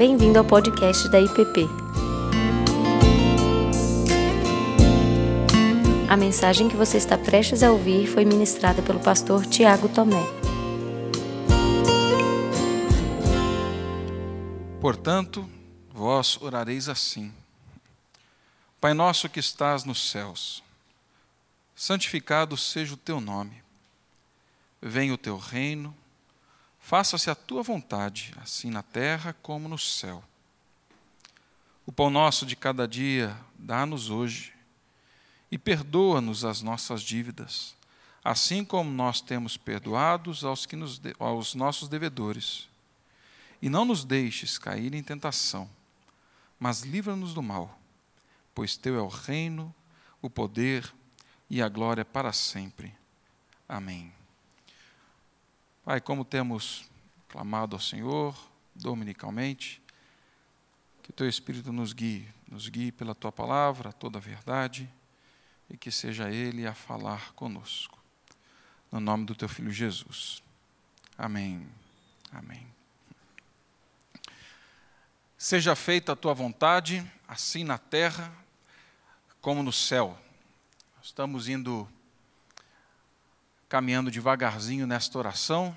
Bem-vindo ao podcast da IPP. A mensagem que você está prestes a ouvir foi ministrada pelo pastor Tiago Tomé. Portanto, vós orareis assim: Pai nosso que estás nos céus, santificado seja o teu nome. Venha o teu reino, faça-se a tua vontade, assim na terra como no céu. O pão nosso de cada dia dá-nos hoje, e perdoa-nos as nossas dívidas, assim como nós temos perdoados aos, que nos, aos nossos devedores. E não nos deixes cair em tentação, mas livra-nos do mal, pois teu é o reino, o poder e a glória para sempre. Amém. Pai, como temos clamado ao Senhor dominicalmente, que o teu Espírito nos guie, nos guie pela tua palavra, toda a verdade, e que seja Ele a falar conosco. No nome do teu Filho Jesus. Amém. Amém. Seja feita a tua vontade, assim na terra como no céu. Estamos indo caminhando devagarzinho nesta oração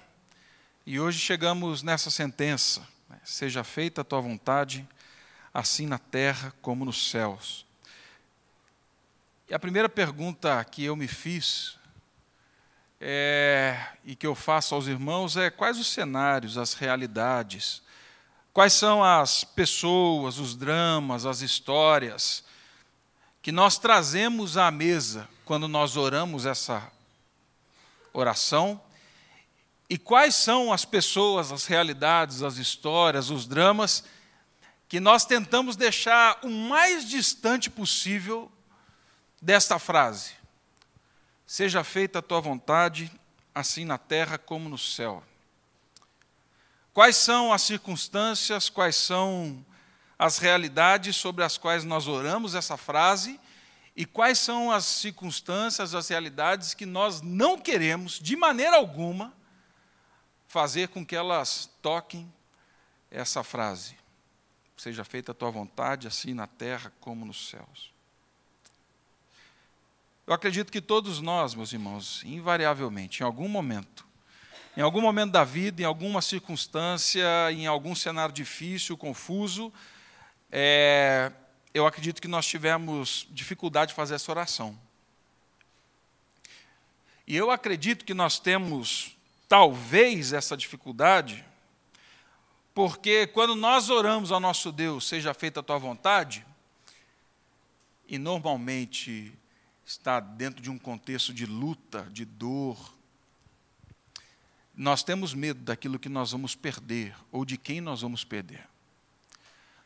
e hoje chegamos nessa sentença: né? seja feita a tua vontade, assim na terra como nos céus. E a primeira pergunta que eu me fiz é, e que eu faço aos irmãos é quais os cenários, as realidades Quais são as pessoas, os dramas, as histórias que nós trazemos à mesa quando nós oramos essa oração? E quais são as pessoas, as realidades, as histórias, os dramas que nós tentamos deixar o mais distante possível desta frase? Seja feita a tua vontade, assim na terra como no céu. Quais são as circunstâncias, quais são as realidades sobre as quais nós oramos essa frase e quais são as circunstâncias, as realidades que nós não queremos, de maneira alguma, fazer com que elas toquem essa frase. Seja feita a tua vontade, assim na terra como nos céus. Eu acredito que todos nós, meus irmãos, invariavelmente, em algum momento, em algum momento da vida, em alguma circunstância, em algum cenário difícil, confuso, é, eu acredito que nós tivemos dificuldade de fazer essa oração. E eu acredito que nós temos, talvez, essa dificuldade, porque quando nós oramos ao nosso Deus, seja feita a tua vontade, e normalmente está dentro de um contexto de luta, de dor, nós temos medo daquilo que nós vamos perder ou de quem nós vamos perder.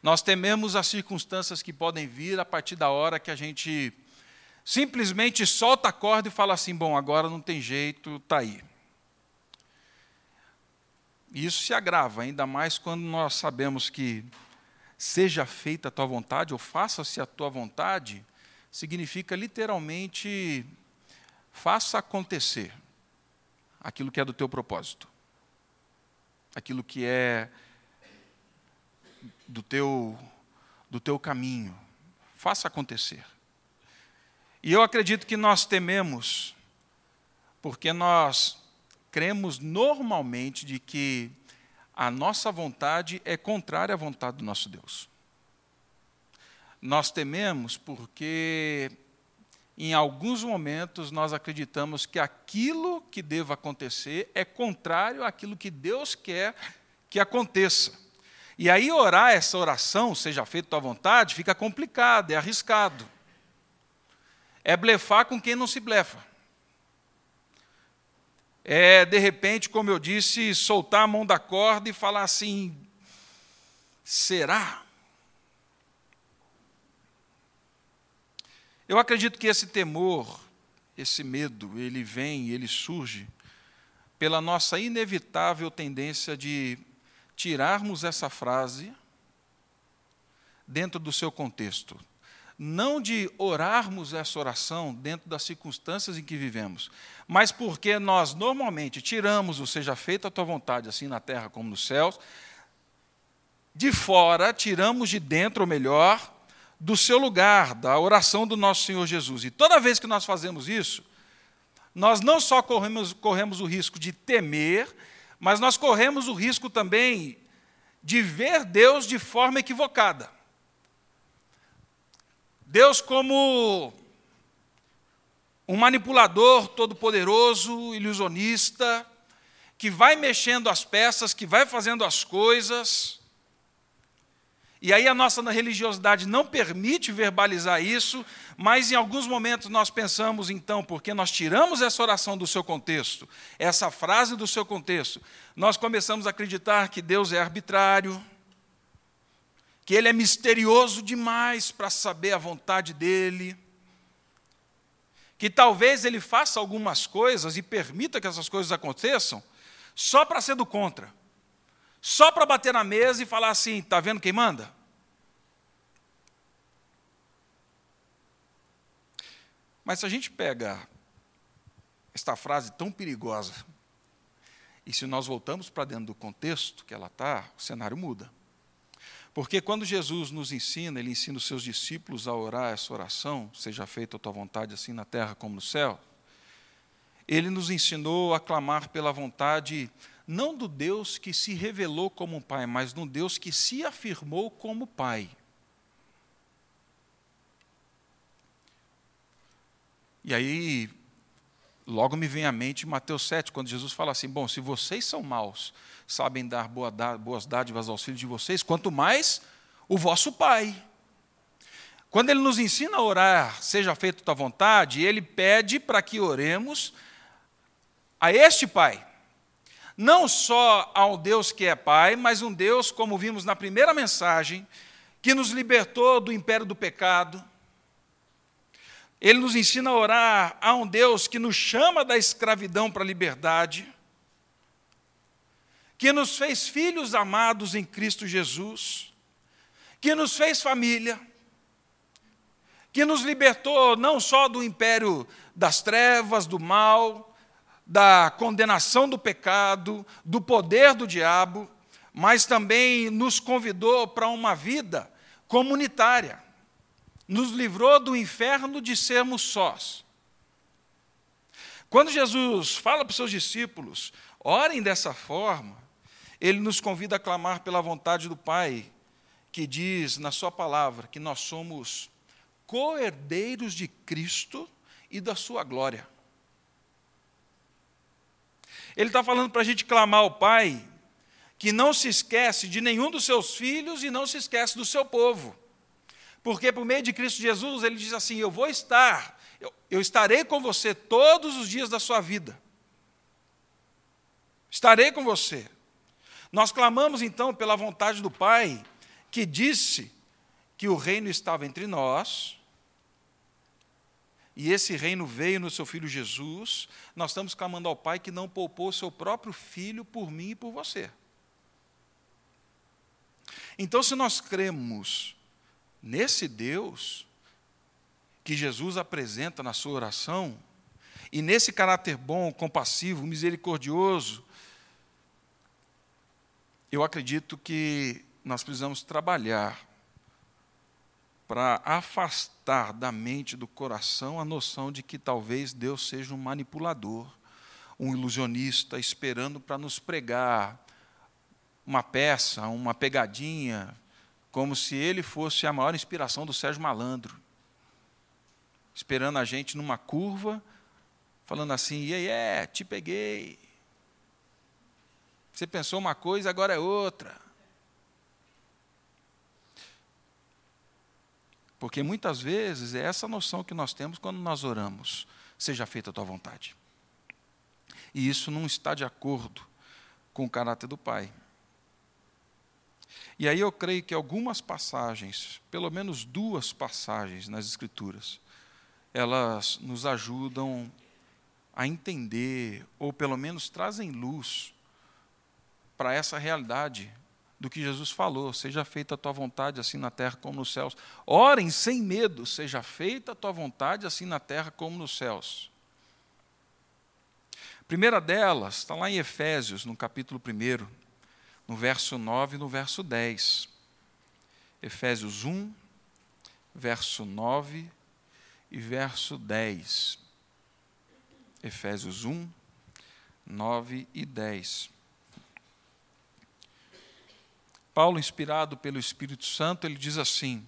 Nós tememos as circunstâncias que podem vir a partir da hora que a gente simplesmente solta a corda e fala assim: bom, agora não tem jeito, está aí. E isso se agrava, ainda mais quando nós sabemos que seja feita a tua vontade ou faça-se a tua vontade, significa literalmente faça acontecer aquilo que é do teu propósito, aquilo que é do teu, do teu caminho. Faça acontecer. E eu acredito que nós tememos, porque nós cremos normalmente de que a nossa vontade é contrária à vontade do nosso Deus. Nós tememos porque em alguns momentos nós acreditamos que aquilo que deva acontecer é contrário àquilo que Deus quer que aconteça. E aí orar essa oração, seja feita tua vontade, fica complicado, é arriscado. É blefar com quem não se blefa. É, de repente, como eu disse, soltar a mão da corda e falar assim: será? Eu acredito que esse temor, esse medo, ele vem, ele surge pela nossa inevitável tendência de tirarmos essa frase dentro do seu contexto. Não de orarmos essa oração dentro das circunstâncias em que vivemos, mas porque nós normalmente tiramos o seja feita a tua vontade, assim na terra como nos céus, de fora, tiramos de dentro, ou melhor, do seu lugar, da oração do nosso Senhor Jesus. E toda vez que nós fazemos isso, nós não só corremos, corremos o risco de temer, mas nós corremos o risco também de ver Deus de forma equivocada. Deus como um manipulador todo-poderoso, ilusionista, que vai mexendo as peças, que vai fazendo as coisas. E aí a nossa religiosidade não permite verbalizar isso, mas em alguns momentos nós pensamos, então, porque nós tiramos essa oração do seu contexto, essa frase do seu contexto, nós começamos a acreditar que Deus é arbitrário, que Ele é misterioso demais para saber a vontade dEle que talvez ele faça algumas coisas e permita que essas coisas aconteçam só para ser do contra. Só para bater na mesa e falar assim: está vendo quem manda? Mas se a gente pega esta frase tão perigosa, e se nós voltamos para dentro do contexto que ela está, o cenário muda. Porque quando Jesus nos ensina, ele ensina os seus discípulos a orar essa oração, seja feita a tua vontade assim na terra como no céu. Ele nos ensinou a clamar pela vontade não do Deus que se revelou como pai, mas do Deus que se afirmou como pai. E aí, logo me vem à mente Mateus 7, quando Jesus fala assim: Bom, se vocês são maus, sabem dar boas dádivas aos filhos de vocês, quanto mais o vosso Pai. Quando ele nos ensina a orar, seja feita tua vontade, ele pede para que oremos a este Pai. Não só ao Deus que é Pai, mas um Deus, como vimos na primeira mensagem, que nos libertou do império do pecado. Ele nos ensina a orar a um Deus que nos chama da escravidão para a liberdade que nos fez filhos amados em Cristo Jesus, que nos fez família, que nos libertou não só do império das trevas, do mal, da condenação do pecado, do poder do diabo, mas também nos convidou para uma vida comunitária. Nos livrou do inferno de sermos sós. Quando Jesus fala para os seus discípulos, orem dessa forma, ele nos convida a clamar pela vontade do Pai, que diz na Sua palavra que nós somos co-herdeiros de Cristo e da Sua glória. Ele está falando para a gente clamar ao Pai que não se esquece de nenhum dos seus filhos e não se esquece do seu povo. Porque por meio de Cristo Jesus, ele diz assim: Eu vou estar, eu, eu estarei com você todos os dias da sua vida. Estarei com você. Nós clamamos então pela vontade do Pai, que disse que o reino estava entre nós, e esse reino veio no seu filho Jesus. Nós estamos clamando ao Pai que não poupou seu próprio filho por mim e por você. Então, se nós cremos nesse Deus que Jesus apresenta na sua oração, e nesse caráter bom, compassivo, misericordioso, eu acredito que nós precisamos trabalhar para afastar da mente, do coração, a noção de que talvez Deus seja um manipulador, um ilusionista, esperando para nos pregar uma peça, uma pegadinha, como se ele fosse a maior inspiração do Sérgio Malandro, esperando a gente numa curva, falando assim: e aí, é, te peguei. Você pensou uma coisa, agora é outra. Porque muitas vezes é essa noção que nós temos quando nós oramos: seja feita a tua vontade. E isso não está de acordo com o caráter do Pai. E aí eu creio que algumas passagens, pelo menos duas passagens nas Escrituras, elas nos ajudam a entender, ou pelo menos trazem luz para essa realidade do que Jesus falou: seja feita a tua vontade, assim na terra como nos céus. Orem sem medo, seja feita a tua vontade, assim na terra como nos céus. Primeira delas está lá em Efésios, no capítulo 1. no verso 9 e no verso 10. Efésios 1, verso 9 e verso 10. Efésios 1, 9 e 10. Paulo, inspirado pelo Espírito Santo, ele diz assim: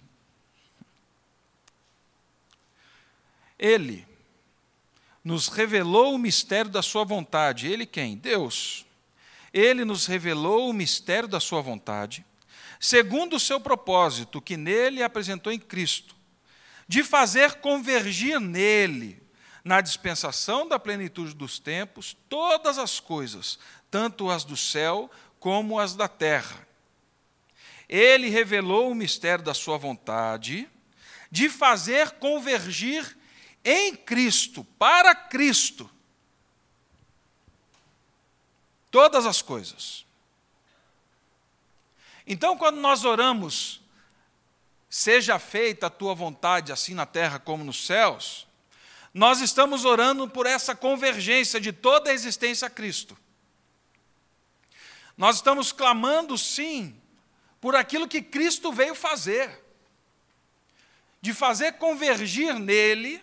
Ele nos revelou o mistério da Sua vontade. Ele quem? Deus. Ele nos revelou o mistério da Sua vontade, segundo o seu propósito, que nele apresentou em Cristo, de fazer convergir nele, na dispensação da plenitude dos tempos, todas as coisas, tanto as do céu como as da terra. Ele revelou o mistério da Sua vontade, de fazer convergir em Cristo, para Cristo, todas as coisas. Então, quando nós oramos, seja feita a tua vontade, assim na terra como nos céus, nós estamos orando por essa convergência de toda a existência a Cristo. Nós estamos clamando, sim, por aquilo que Cristo veio fazer, de fazer convergir nele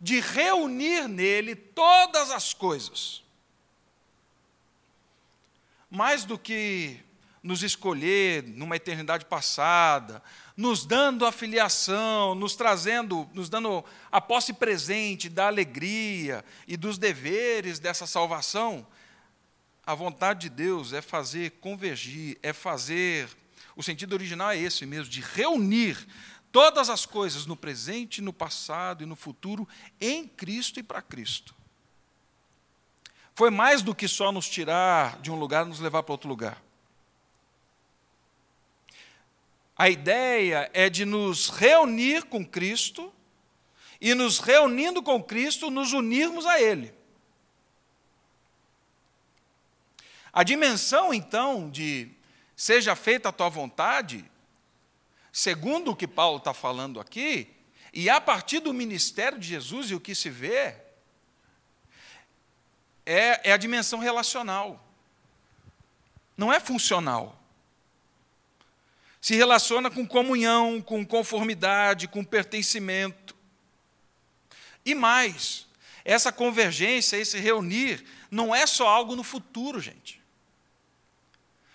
de reunir nele todas as coisas. Mais do que nos escolher numa eternidade passada, nos dando a filiação, nos trazendo, nos dando a posse presente da alegria e dos deveres dessa salvação, a vontade de Deus é fazer convergir, é fazer. O sentido original é esse mesmo, de reunir todas as coisas no presente, no passado e no futuro em Cristo e para Cristo. Foi mais do que só nos tirar de um lugar e nos levar para outro lugar. A ideia é de nos reunir com Cristo e, nos reunindo com Cristo, nos unirmos a Ele. A dimensão, então, de seja feita a tua vontade, segundo o que Paulo está falando aqui, e a partir do ministério de Jesus e o que se vê, é, é a dimensão relacional. Não é funcional. Se relaciona com comunhão, com conformidade, com pertencimento. E mais, essa convergência, esse reunir, não é só algo no futuro, gente.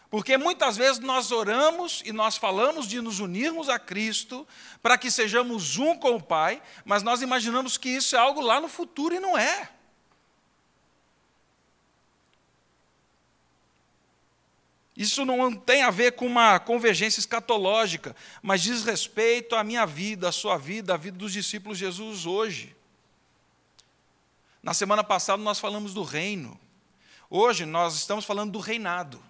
Porque muitas vezes nós oramos e nós falamos de nos unirmos a Cristo para que sejamos um com o Pai, mas nós imaginamos que isso é algo lá no futuro e não é. Isso não tem a ver com uma convergência escatológica, mas diz respeito à minha vida, à sua vida, à vida dos discípulos de Jesus hoje. Na semana passada nós falamos do reino. Hoje nós estamos falando do reinado.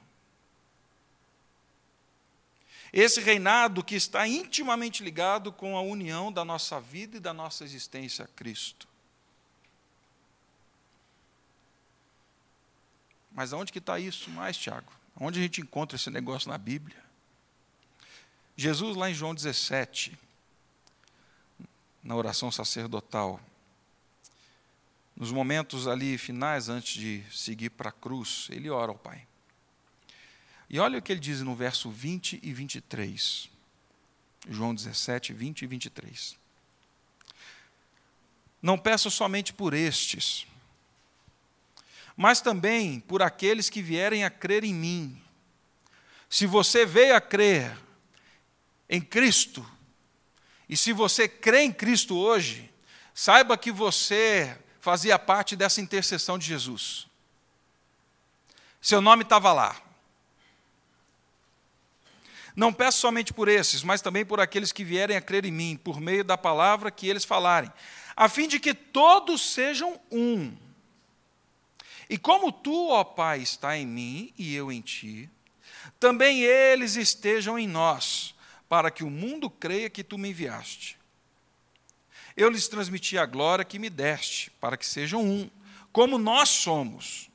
Esse reinado que está intimamente ligado com a união da nossa vida e da nossa existência a Cristo. Mas aonde que está isso mais, Tiago? Onde a gente encontra esse negócio na Bíblia? Jesus, lá em João 17, na oração sacerdotal, nos momentos ali finais, antes de seguir para a cruz, ele ora ao Pai. E olha o que ele diz no verso 20 e 23. João 17, 20 e 23. Não peço somente por estes, mas também por aqueles que vierem a crer em mim. Se você veio a crer em Cristo, e se você crê em Cristo hoje, saiba que você fazia parte dessa intercessão de Jesus. Seu nome estava lá. Não peço somente por esses, mas também por aqueles que vierem a crer em mim, por meio da palavra que eles falarem, a fim de que todos sejam um. E como tu, ó Pai, está em mim e eu em ti, também eles estejam em nós, para que o mundo creia que tu me enviaste. Eu lhes transmiti a glória que me deste, para que sejam um, como nós somos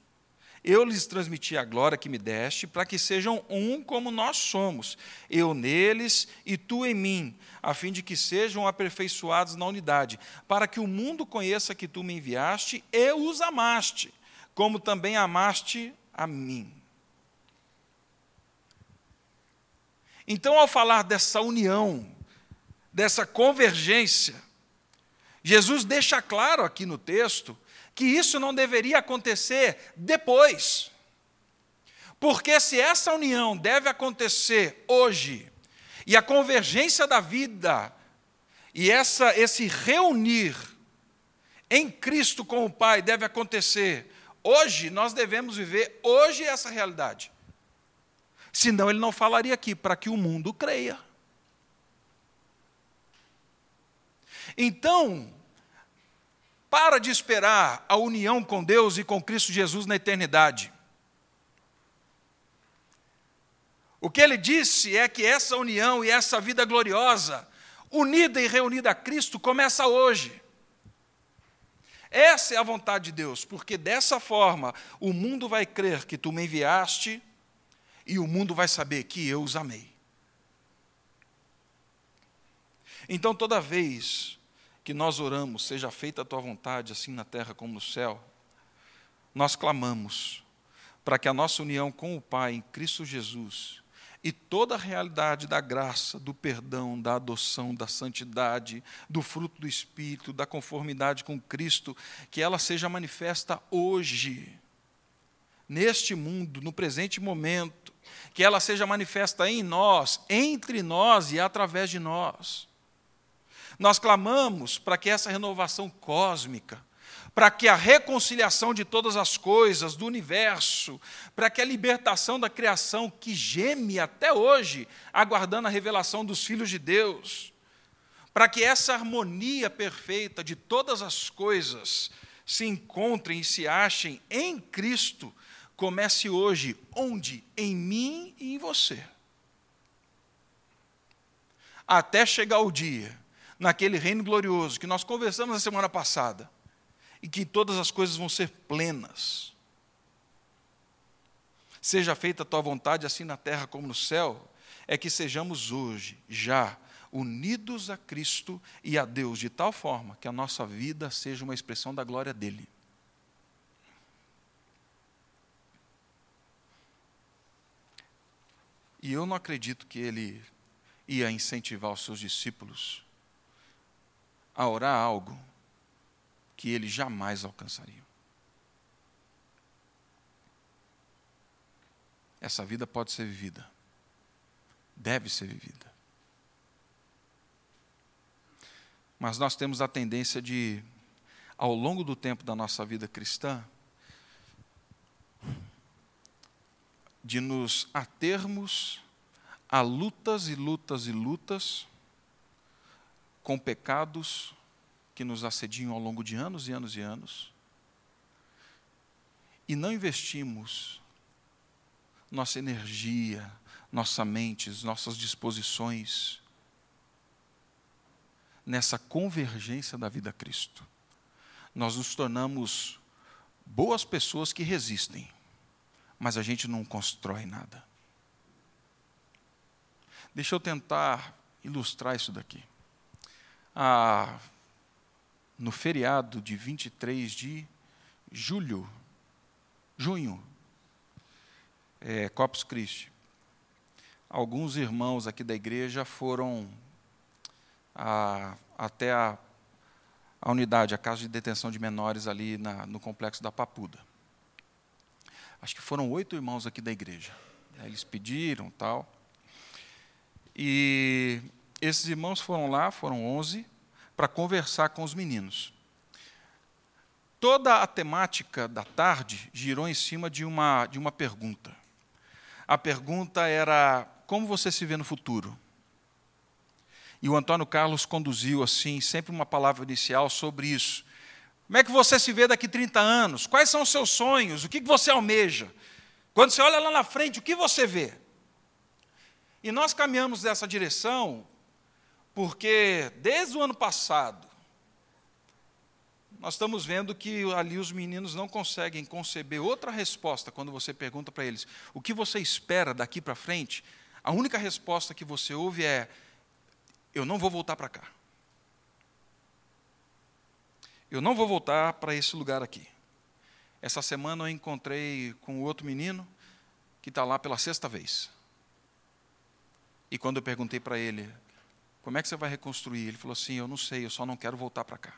eu lhes transmiti a glória que me deste, para que sejam um como nós somos, eu neles e tu em mim, a fim de que sejam aperfeiçoados na unidade, para que o mundo conheça que tu me enviaste e os amaste, como também amaste a mim. Então, ao falar dessa união, dessa convergência, Jesus deixa claro aqui no texto que isso não deveria acontecer depois. Porque se essa união deve acontecer hoje, e a convergência da vida, e essa, esse reunir em Cristo com o Pai deve acontecer hoje, nós devemos viver hoje essa realidade. Senão ele não falaria aqui, para que o mundo creia. Então, para de esperar a união com Deus e com Cristo Jesus na eternidade. O que ele disse é que essa união e essa vida gloriosa, unida e reunida a Cristo, começa hoje. Essa é a vontade de Deus, porque dessa forma o mundo vai crer que tu me enviaste e o mundo vai saber que eu os amei. Então, toda vez que nós oramos, seja feita a tua vontade, assim na terra como no céu, nós clamamos para que a nossa união com o Pai em Cristo Jesus e toda a realidade da graça, do perdão, da adoção, da santidade, do fruto do Espírito, da conformidade com Cristo, que ela seja manifesta hoje, neste mundo, no presente momento, que ela seja manifesta em nós, entre nós e através de nós. Nós clamamos para que essa renovação cósmica, para que a reconciliação de todas as coisas do universo, para que a libertação da criação que geme até hoje, aguardando a revelação dos filhos de Deus, para que essa harmonia perfeita de todas as coisas se encontrem e se achem em Cristo, comece hoje, onde? Em mim e em você. Até chegar o dia, naquele reino glorioso que nós conversamos na semana passada, e que todas as coisas vão ser plenas. Seja feita a tua vontade, assim na terra como no céu, é que sejamos hoje, já, unidos a Cristo e a Deus, de tal forma que a nossa vida seja uma expressão da glória dEle. E eu não acredito que ele ia incentivar os seus discípulos a orar algo que eles jamais alcançariam. Essa vida pode ser vivida, deve ser vivida. Mas nós temos a tendência de, ao longo do tempo da nossa vida cristã, de nos atermos a lutas e lutas e lutas com pecados que nos assediam ao longo de anos e anos e anos, e não investimos nossa energia, nossa mente, nossas disposições nessa convergência da vida a Cristo. Nós nos tornamos boas pessoas que resistem, mas a gente não constrói nada. Deixa eu tentar ilustrar isso daqui. No feriado de 23 de julho, junho, é, Corpus Christi, alguns irmãos aqui da igreja foram a, até a, a, unidade, a casa de detenção de menores ali na, no complexo da Papuda. Acho que foram oito irmãos aqui da igreja. Eles pediram tal. E esses irmãos foram lá, foram onze, para conversar com os meninos. Toda a temática da tarde girou em cima de uma, de uma pergunta. A pergunta era: como você se vê no futuro? E o Antônio Carlos conduziu assim, sempre uma palavra inicial sobre isso. Como é que você se vê daqui 30 anos? Quais são os seus sonhos? O que você almeja? Quando você olha lá na frente, o que você vê? E nós caminhamos nessa direção porque desde o ano passado, nós estamos vendo que ali os meninos não conseguem conceber outra resposta quando você pergunta para eles o que você espera daqui para frente. A única resposta que você ouve é: eu não vou voltar para cá. Eu não vou voltar para esse lugar aqui. Essa semana eu encontrei com outro menino que está lá pela sexta vez. E quando eu perguntei para ele, como é que você vai reconstruir? Ele falou assim: Eu não sei, eu só não quero voltar para cá.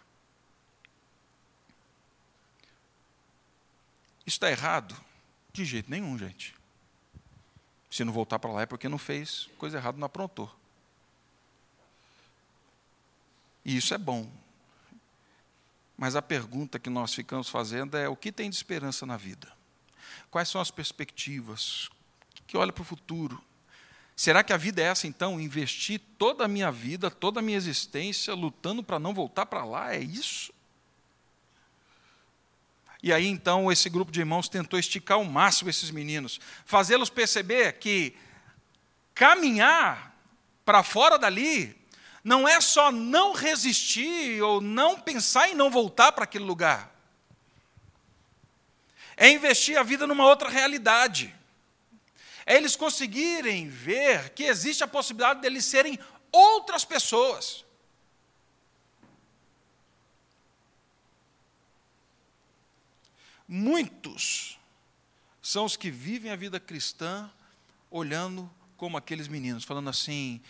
Isso está errado? De jeito nenhum, gente. Se não voltar para lá é porque não fez coisa errada, não aprontou. E isso é bom. Mas a pergunta que nós ficamos fazendo é: o que tem de esperança na vida? Quais são as perspectivas? Que olha para o futuro? Será que a vida é essa então? Investir toda a minha vida, toda a minha existência lutando para não voltar para lá? É isso? E aí então esse grupo de irmãos tentou esticar ao máximo esses meninos, fazê-los perceber que caminhar para fora dali não é só não resistir ou não pensar em não voltar para aquele lugar. É investir a vida numa outra realidade. É eles conseguirem ver que existe a possibilidade deles serem outras pessoas. Muitos são os que vivem a vida cristã olhando como aqueles meninos, falando assim: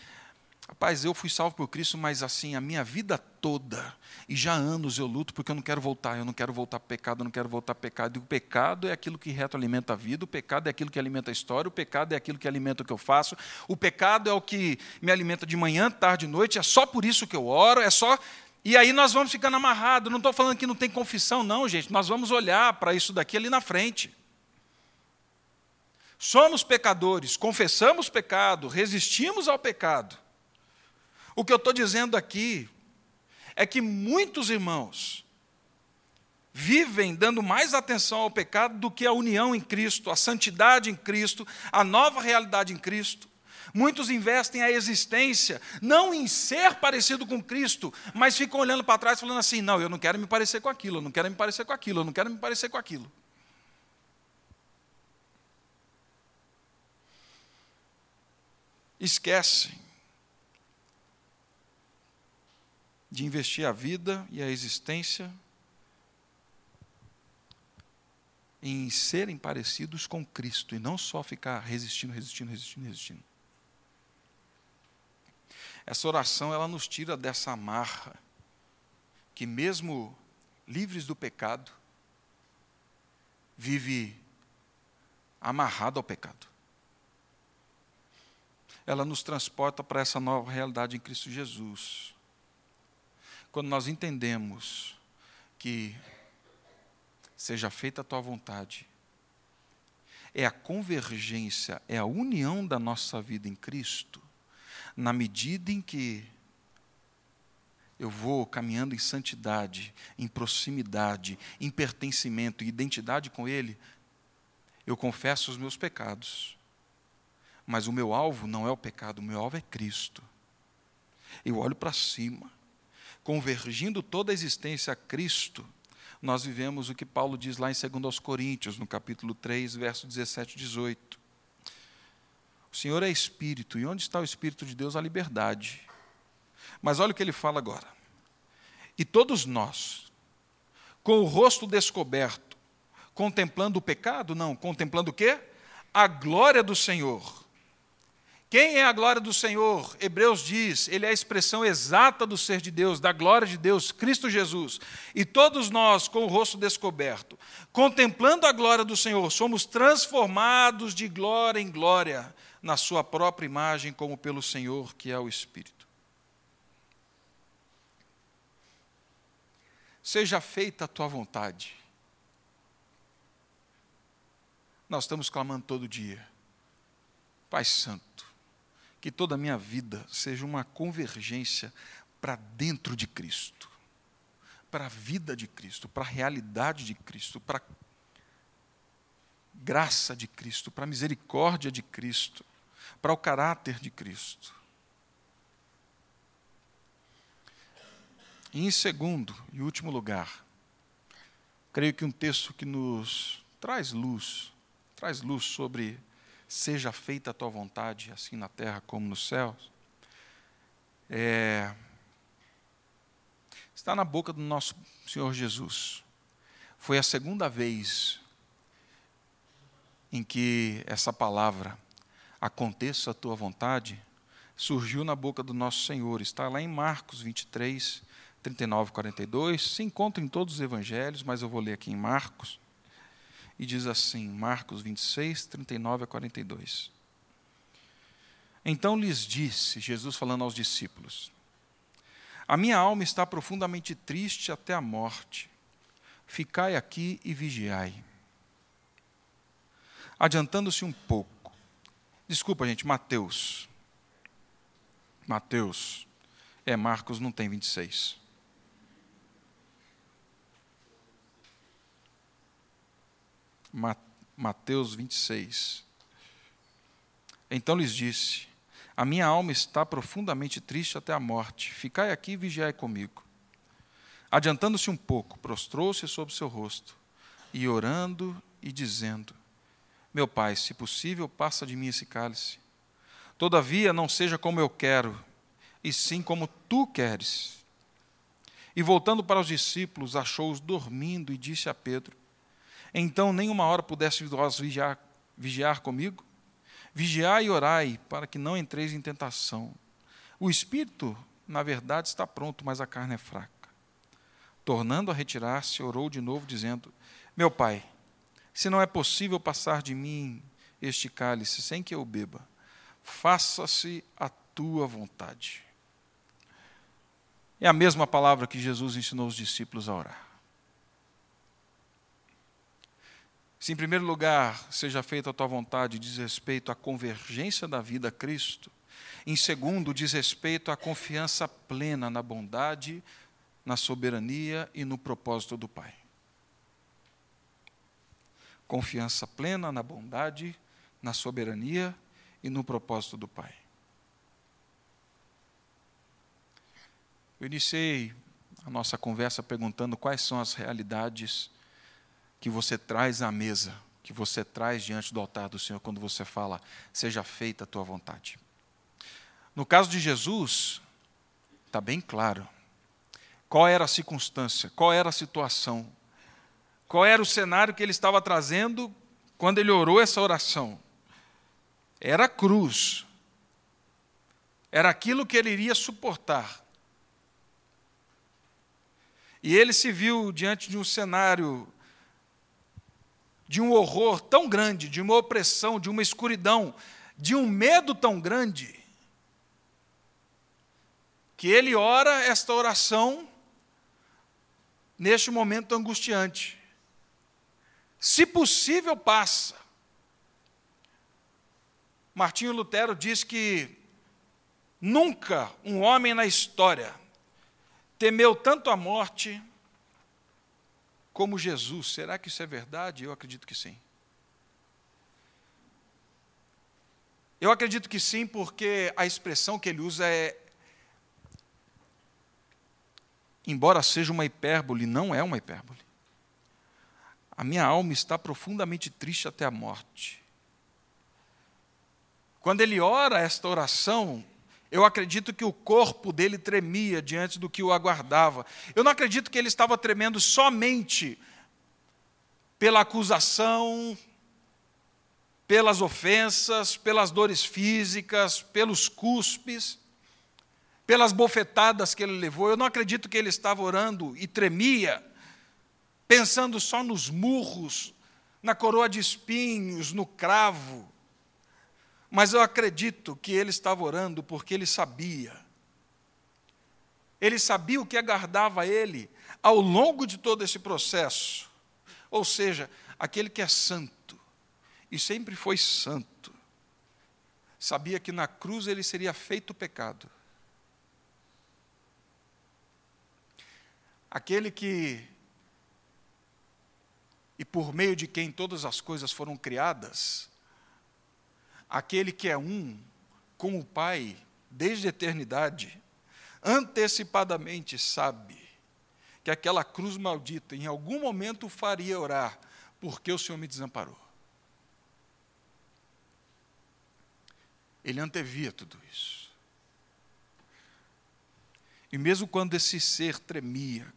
Rapaz, eu fui salvo por Cristo, mas assim, a minha vida toda, e já há anos eu luto porque eu não quero voltar, eu não quero voltar para pecado, eu não quero voltar para pecado. E o pecado é aquilo que reto alimenta a vida, o pecado é aquilo que alimenta a história, o pecado é aquilo que alimenta o que eu faço, o pecado é o que me alimenta de manhã, tarde e noite, é só por isso que eu oro, é só. E aí nós vamos ficando amarrados. Não estou falando que não tem confissão, não, gente. Nós vamos olhar para isso daqui ali na frente. Somos pecadores, confessamos pecado, resistimos ao pecado. O que eu estou dizendo aqui é que muitos irmãos vivem dando mais atenção ao pecado do que a união em Cristo, a santidade em Cristo, a nova realidade em Cristo. Muitos investem a existência não em ser parecido com Cristo, mas ficam olhando para trás falando assim: não, eu não quero me parecer com aquilo, eu não quero me parecer com aquilo, eu não quero me parecer com aquilo. Esquecem de investir a vida e a existência em serem parecidos com Cristo e não só ficar resistindo, resistindo, resistindo, resistindo. Essa oração ela nos tira dessa amarra que mesmo livres do pecado vive amarrado ao pecado. Ela nos transporta para essa nova realidade em Cristo Jesus quando nós entendemos que seja feita a tua vontade, é a convergência, é a união da nossa vida em Cristo, na medida em que eu vou caminhando em santidade, em proximidade, em pertencimento e identidade com Ele, eu confesso os meus pecados. Mas o meu alvo não é o pecado, o meu alvo é Cristo. Eu olho para cima convergindo toda a existência a Cristo, nós vivemos o que Paulo diz lá em 2 Coríntios, no capítulo 3, verso 17 e 18. O Senhor é Espírito, e onde está o Espírito de Deus? A liberdade. Mas olha o que ele fala agora. E todos nós, com o rosto descoberto, contemplando o pecado? Não, contemplando o quê? A glória do Senhor quem é a glória do Senhor? Hebreus diz, ele é a expressão exata do ser de Deus, da glória de Deus, Cristo Jesus. E todos nós, com o rosto descoberto, contemplando a glória do Senhor, somos transformados de glória em glória, na Sua própria imagem, como pelo Senhor, que é o Espírito. Seja feita a tua vontade. Nós estamos clamando todo dia. Pai Santo, que toda a minha vida seja uma convergência para dentro de Cristo, para a vida de Cristo, para a realidade de Cristo, para a graça de Cristo, para a misericórdia de Cristo, para o caráter de Cristo. E em segundo e último lugar, creio que um texto que nos traz luz, traz luz sobre seja feita a tua vontade, assim na terra como nos céus, é, está na boca do nosso Senhor Jesus. Foi a segunda vez em que essa palavra, aconteça a tua vontade, surgiu na boca do nosso Senhor. Está lá em Marcos 23, 39 e 42. Se encontra em todos os evangelhos, mas eu vou ler aqui em Marcos. E diz assim, Marcos 26, 39 a 42. Então lhes disse, Jesus falando aos discípulos: A minha alma está profundamente triste até a morte. Ficai aqui e vigiai. Adiantando-se um pouco. Desculpa, gente, Mateus. Mateus. É, Marcos não tem 26. Mateus 26. Então lhes disse: A minha alma está profundamente triste até a morte. Ficai aqui e vigiai comigo. Adiantando-se um pouco, prostrou-se sobre seu rosto, e orando e dizendo: Meu pai, se possível, passa de mim esse cálice. Todavia, não seja como eu quero, e sim como tu queres. E voltando para os discípulos, achou-os dormindo e disse a Pedro: Então, nem uma hora pudesse vós vigiar, vigiar comigo? Vigiai e orai, para que não entreis em tentação. O espírito, na verdade, está pronto, mas a carne é fraca. Tornando a retirar-se, orou de novo, dizendo: Meu pai, se não é possível passar de mim este cálice sem que eu beba, faça-se a tua vontade. É a mesma palavra que Jesus ensinou os discípulos a orar. Se, em primeiro lugar, seja feita a tua vontade, diz respeito à convergência da vida a Cristo. Em segundo, diz respeito à confiança plena na bondade, na soberania e no propósito do Pai. Confiança plena na bondade, na soberania e no propósito do Pai. Eu iniciei a nossa conversa perguntando quais são as realidades que você traz à mesa, que você traz diante do altar do Senhor quando você fala, seja feita a tua vontade. No caso de Jesus, está bem claro. Qual era a circunstância, qual era a situação, qual era o cenário que ele estava trazendo quando ele orou essa oração. Era a cruz. Era aquilo que ele iria suportar. E ele se viu diante de um cenário de um horror tão grande, de uma opressão, de uma escuridão, de um medo tão grande, que ele ora esta oração neste momento angustiante. Se possível, passa. Martinho Lutero diz que nunca um homem na história temeu tanto a morte como Jesus. Será que isso é verdade? Eu acredito que sim. Eu acredito que sim, porque a expressão que ele usa é. Embora seja uma hipérbole, não é uma hipérbole. A minha alma está profundamente triste até a morte. Quando ele ora esta oração, eu acredito que o corpo dele tremia diante do que o aguardava. Eu não acredito que ele estava tremendo somente pela acusação, pelas ofensas, pelas dores físicas, pelos cuspes, pelas bofetadas que ele levou. Eu não acredito que ele estava orando e tremia, pensando só nos murros, na coroa de espinhos, no cravo, mas eu acredito que ele estava orando porque ele sabia. Ele sabia o que aguardava ele ao longo de todo esse processo. Ou seja, aquele que é santo e sempre foi santo, sabia que na cruz ele seria feito pecado. Aquele que, e por meio de quem todas as coisas foram criadas, aquele que é um com o Pai desde a eternidade, antecipadamente sabe que aquela cruz maldita em algum momento o faria orar, porque o Senhor me desamparou. Ele antevia tudo isso. E mesmo quando esse ser tremia,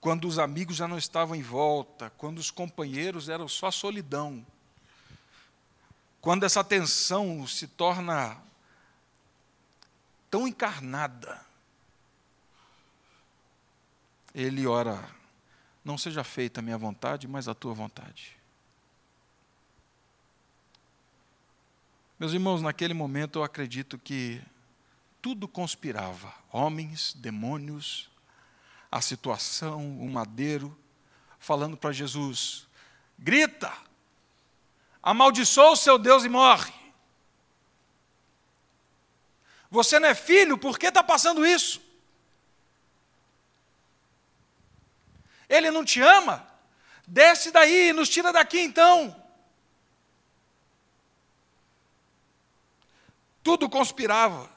quando os amigos já não estavam em volta, quando os companheiros eram só solidão, quando essa tensão se torna tão encarnada. Ele ora: Não seja feita a minha vontade, mas a tua vontade. Meus irmãos, naquele momento eu acredito que tudo conspirava: homens, demônios, a situação, o madeiro, falando para Jesus: grita, amaldiçoa o seu Deus e morre. Você não é filho, por que está passando isso? Ele não te ama? Desce daí, nos tira daqui então. Tudo conspirava.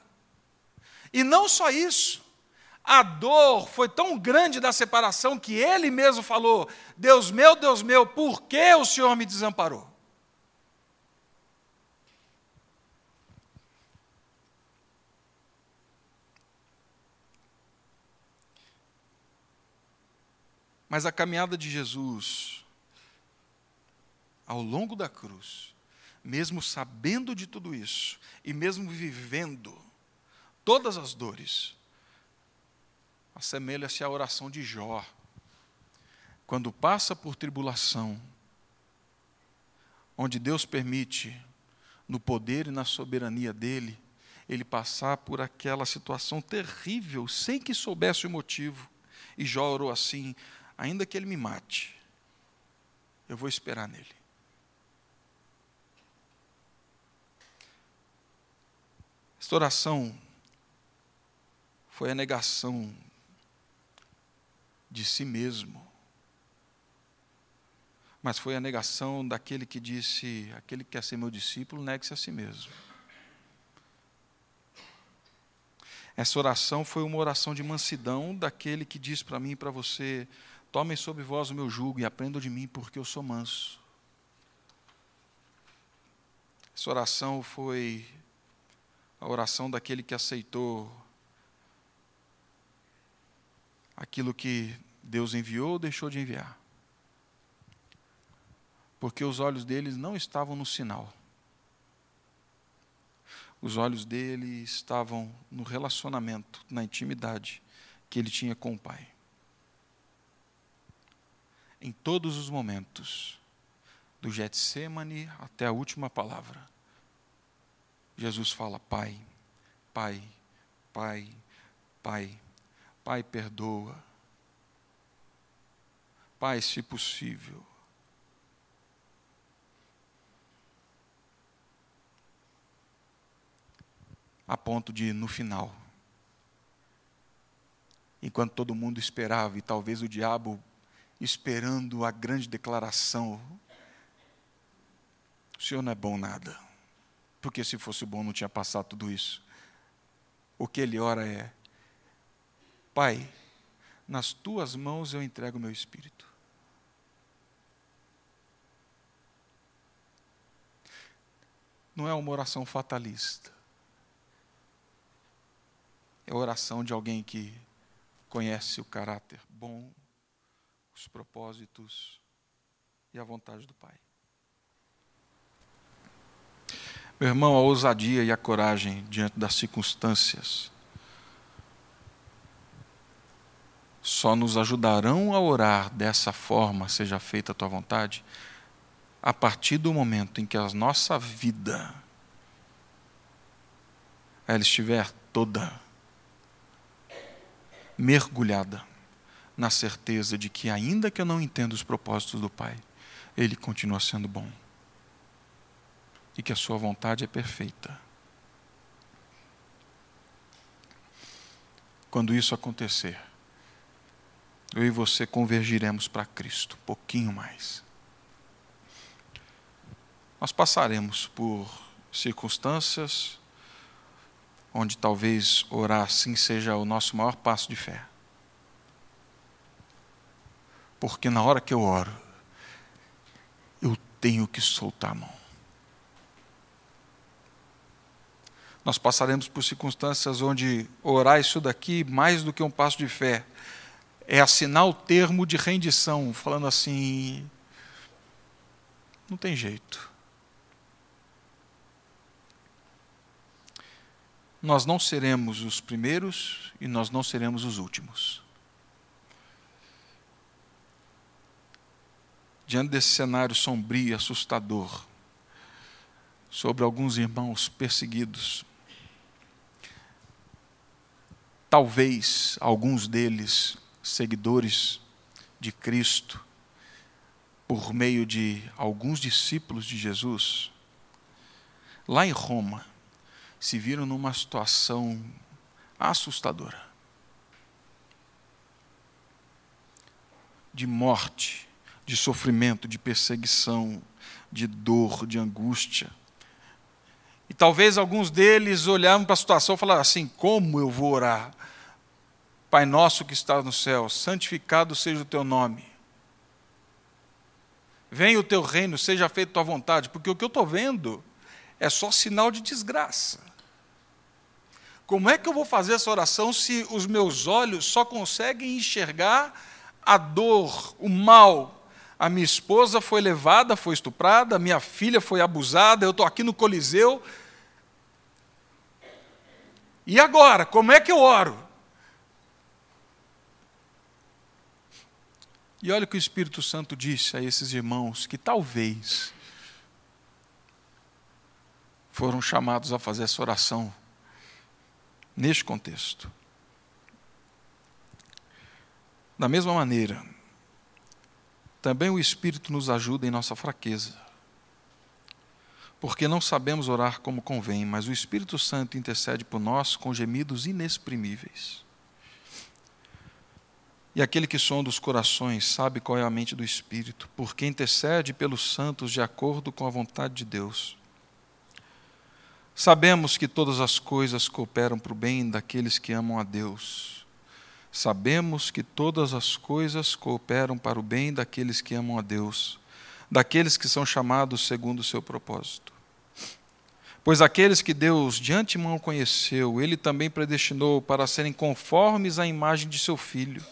E não só isso, a dor foi tão grande da separação que ele mesmo falou: Deus meu, Deus meu, por que o Senhor me desamparou? Mas a caminhada de Jesus, ao longo da cruz, mesmo sabendo de tudo isso, e mesmo vivendo todas as dores, assemelha-se à oração de Jó. Quando passa por tribulação, onde Deus permite, no poder e na soberania dele, ele passar por aquela situação terrível, sem que soubesse o motivo. E Jó orou assim: ainda que ele me mate, eu vou esperar nele. Esta oração foi a negação de si mesmo, mas foi a negação daquele que disse: aquele que quer ser meu discípulo, negue-se a si mesmo. Essa oração foi uma oração de mansidão daquele que diz para mim e para você: Tomem sobre vós o meu jugo e aprendam de mim, porque eu sou manso. Essa oração foi a oração daquele que aceitou aquilo que Deus enviou ou deixou de enviar. Porque os olhos deles não estavam no sinal. Os olhos dele estavam no relacionamento, na intimidade que ele tinha com o Pai em todos os momentos, do Getsemane até a última palavra. Jesus fala: Pai, Pai, Pai, Pai, Pai, perdoa. Pai, se possível. A ponto de, no final, enquanto todo mundo esperava e talvez o diabo esperando a grande declaração. O Senhor não é bom nada. Porque se fosse bom não tinha passado tudo isso. O que ele ora é: Pai, nas tuas mãos eu entrego o meu espírito. Não é uma oração fatalista. É a oração de alguém que conhece o caráter bom os propósitos e a vontade do Pai. Meu irmão, a ousadia e a coragem diante das circunstâncias só nos ajudarão a orar dessa forma, seja feita a tua vontade, a partir do momento em que a nossa vida ela estiver toda mergulhada na certeza de que, ainda que eu não entenda os propósitos do Pai, Ele continua sendo bom e que a Sua vontade é perfeita. Quando isso acontecer, eu e você convergiremos para Cristo um pouquinho mais. Nós passaremos por circunstâncias onde talvez orar assim seja o nosso maior passo de fé. Porque na hora que eu oro, eu tenho que soltar a mão. Nós passaremos por circunstâncias onde orar isso daqui, mais do que um passo de fé, é assinar o termo de rendição, falando assim: não tem jeito. nós não seremos os primeiros e nós não seremos os últimos. Diante desse cenário sombrio e assustador, sobre alguns irmãos perseguidos, talvez alguns deles seguidores de Cristo, por meio de alguns discípulos de Jesus, lá em Roma, se viram numa situação assustadora. De morte, de sofrimento, de perseguição, de dor, de angústia. E talvez alguns deles olhavam para a situação e falaram assim: como eu vou orar? Pai nosso que está no céu, santificado seja o teu nome. Venha o teu reino, seja feita tua vontade, porque o que eu estou vendo é só sinal de desgraça. Como é que eu vou fazer essa oração se os meus olhos só conseguem enxergar a dor, o mal? A minha esposa foi levada, foi estuprada, a minha filha foi abusada, eu estou aqui no Coliseu. E agora, como é que eu oro? E olha o que o Espírito Santo disse a esses irmãos que talvez foram chamados a fazer essa oração neste contexto. Da mesma maneira, também o Espírito nos ajuda em nossa fraqueza. Porque não sabemos orar como convém, mas o Espírito Santo intercede por nós com gemidos inexprimíveis. E aquele que sonda os corações sabe qual é a mente do Espírito, porque intercede pelos santos de acordo com a vontade de Deus. Sabemos que todas as coisas cooperam para o bem daqueles que amam a Deus. Sabemos que todas as coisas cooperam para o bem daqueles que amam a Deus, daqueles que são chamados segundo o seu propósito. Pois aqueles que Deus de antemão conheceu, Ele também predestinou para serem conformes à imagem de seu Filho.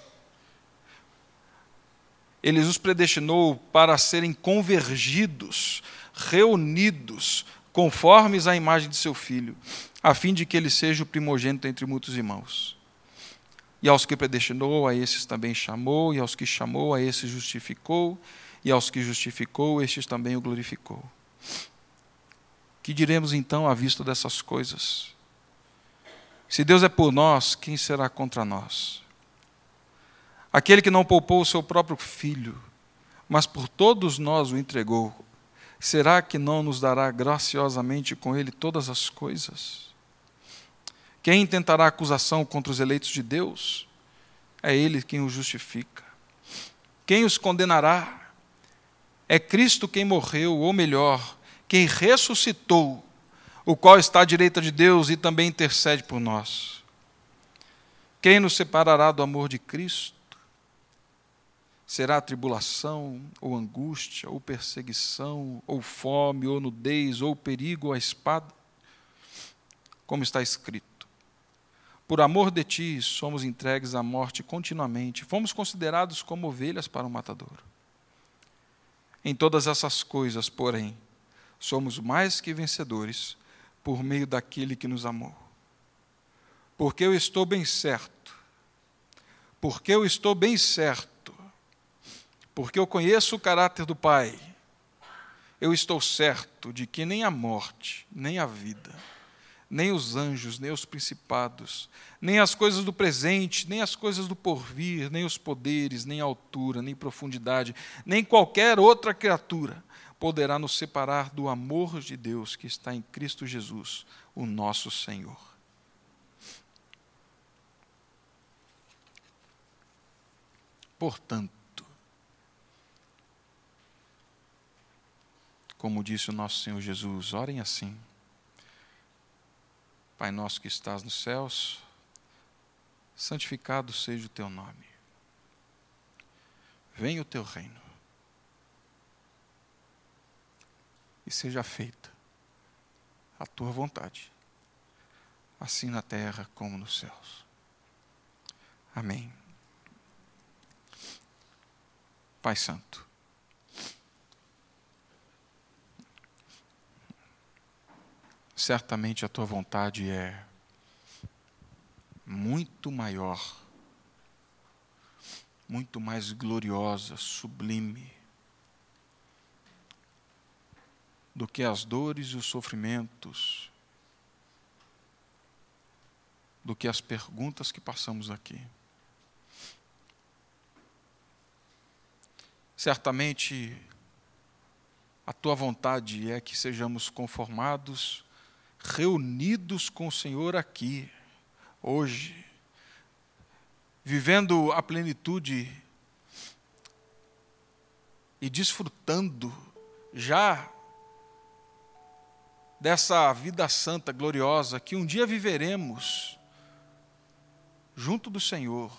Ele os predestinou para serem convergidos, reunidos, conformes à imagem de seu filho, a fim de que ele seja o primogênito entre muitos irmãos. E aos que predestinou, a esses também chamou, e aos que chamou, a esses justificou, e aos que justificou, estes também o glorificou. Que diremos então à vista dessas coisas? Se Deus é por nós, quem será contra nós? Aquele que não poupou o seu próprio filho, mas por todos nós o entregou, será que não nos dará graciosamente com ele todas as coisas? Quem tentará acusação contra os eleitos de Deus? É ele quem os justifica. Quem os condenará? É Cristo quem morreu, ou melhor, quem ressuscitou, o qual está à direita de Deus e também intercede por nós. Quem nos separará do amor de Cristo? Será tribulação, ou angústia, ou perseguição, ou fome, ou nudez, ou perigo, ou a espada? Como está escrito: Por amor de ti somos entregues à morte continuamente, fomos considerados como ovelhas para o matador. Em todas essas coisas, porém, somos mais que vencedores por meio daquele que nos amou. Porque eu estou bem certo, porque eu estou bem certo porque eu conheço o caráter do Pai, eu estou certo de que nem a morte, nem a vida, nem os anjos, nem os principados, nem as coisas do presente, nem as coisas do porvir, nem os poderes, nem altura, nem profundidade, nem qualquer outra criatura poderá nos separar do amor de Deus que está em Cristo Jesus, o nosso Senhor. Portanto, Como disse o nosso Senhor Jesus, orem assim. Pai nosso que estás nos céus, santificado seja o teu nome. Venha o teu reino. E seja feita a tua vontade, assim na terra como nos céus. Amém. Pai Santo, certamente a tua vontade é muito maior, muito mais gloriosa, sublime, do que as dores e os sofrimentos, do que as perguntas que passamos aqui. Certamente, a tua vontade é que sejamos conformados, reunidos com o Senhor aqui, hoje, vivendo a plenitude e desfrutando já dessa vida santa, gloriosa, que um dia viveremos junto do Senhor.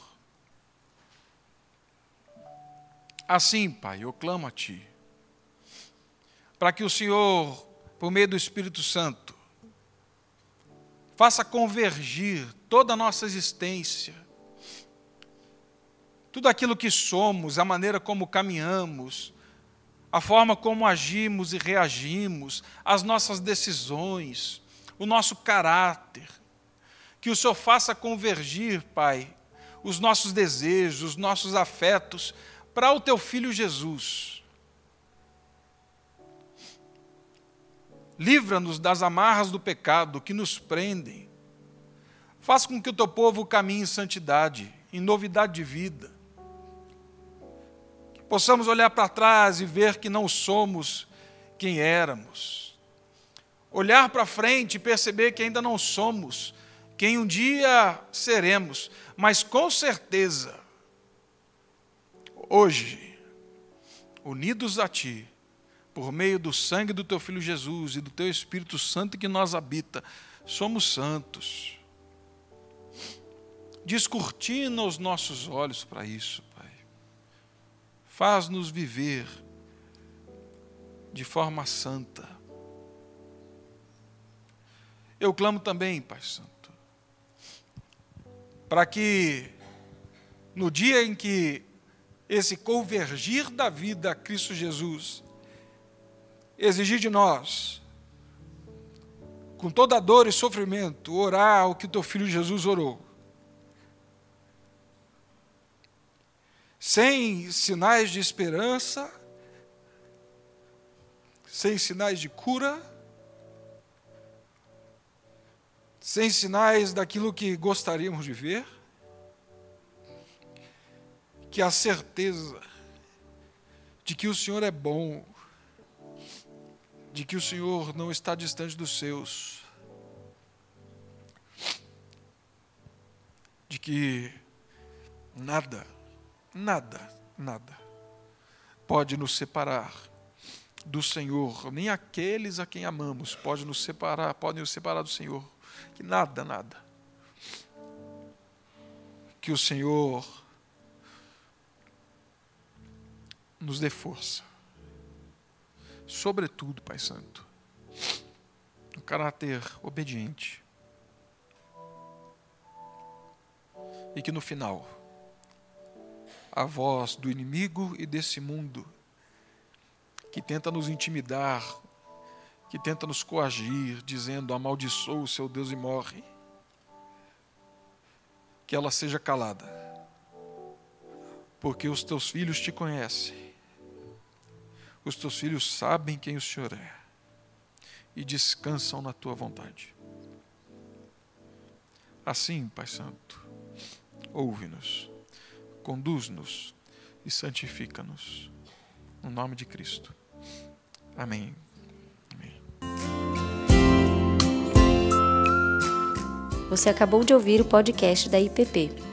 Assim, Pai, eu clamo a Ti, para que o Senhor, por meio do Espírito Santo, faça convergir toda a nossa existência, tudo aquilo que somos, a maneira como caminhamos, a forma como agimos e reagimos, as nossas decisões, o nosso caráter. Que o Senhor faça convergir, Pai, os nossos desejos, os nossos afetos para o teu filho Jesus. Livra-nos das amarras do pecado que nos prendem. Faça com que o teu povo caminhe em santidade, em novidade de vida possamos olhar para trás e ver que não somos quem éramos. Olhar para frente e perceber que ainda não somos quem um dia seremos, mas com certeza, hoje, unidos a Ti, por meio do sangue do Teu Filho Jesus e do Teu Espírito Santo que nós habita, somos santos. Descortina os nossos olhos para isso, Faz-nos viver de forma santa. Eu clamo também, Pai Santo, para que no dia em que esse convergir da vida a Cristo Jesus exigir de nós, com toda dor e sofrimento, orar o que teu filho Jesus orou, sem sinais de esperança, sem sinais de cura, sem sinais daquilo que gostaríamos de ver, que a certeza de que o Senhor é bom, de que o Senhor não está distante dos seus, de que nada Nada, nada pode nos separar do Senhor, nem aqueles a quem amamos pode nos separar, podem nos separar do Senhor. Que nada, nada. Que o Senhor nos dê força. Sobretudo, Pai Santo, um caráter obediente. E que no final a voz do inimigo e desse mundo que tenta nos intimidar, que tenta nos coagir, dizendo: amaldiçoa o seu Deus e morre. Que ela seja calada, porque os teus filhos te conhecem, os teus filhos sabem quem o Senhor é e descansam na tua vontade. Assim, Pai Santo, ouve-nos conduz-nos e santifica-nos. No nome de Cristo. Amém. Amém. Você acabou de ouvir o podcast da IPP.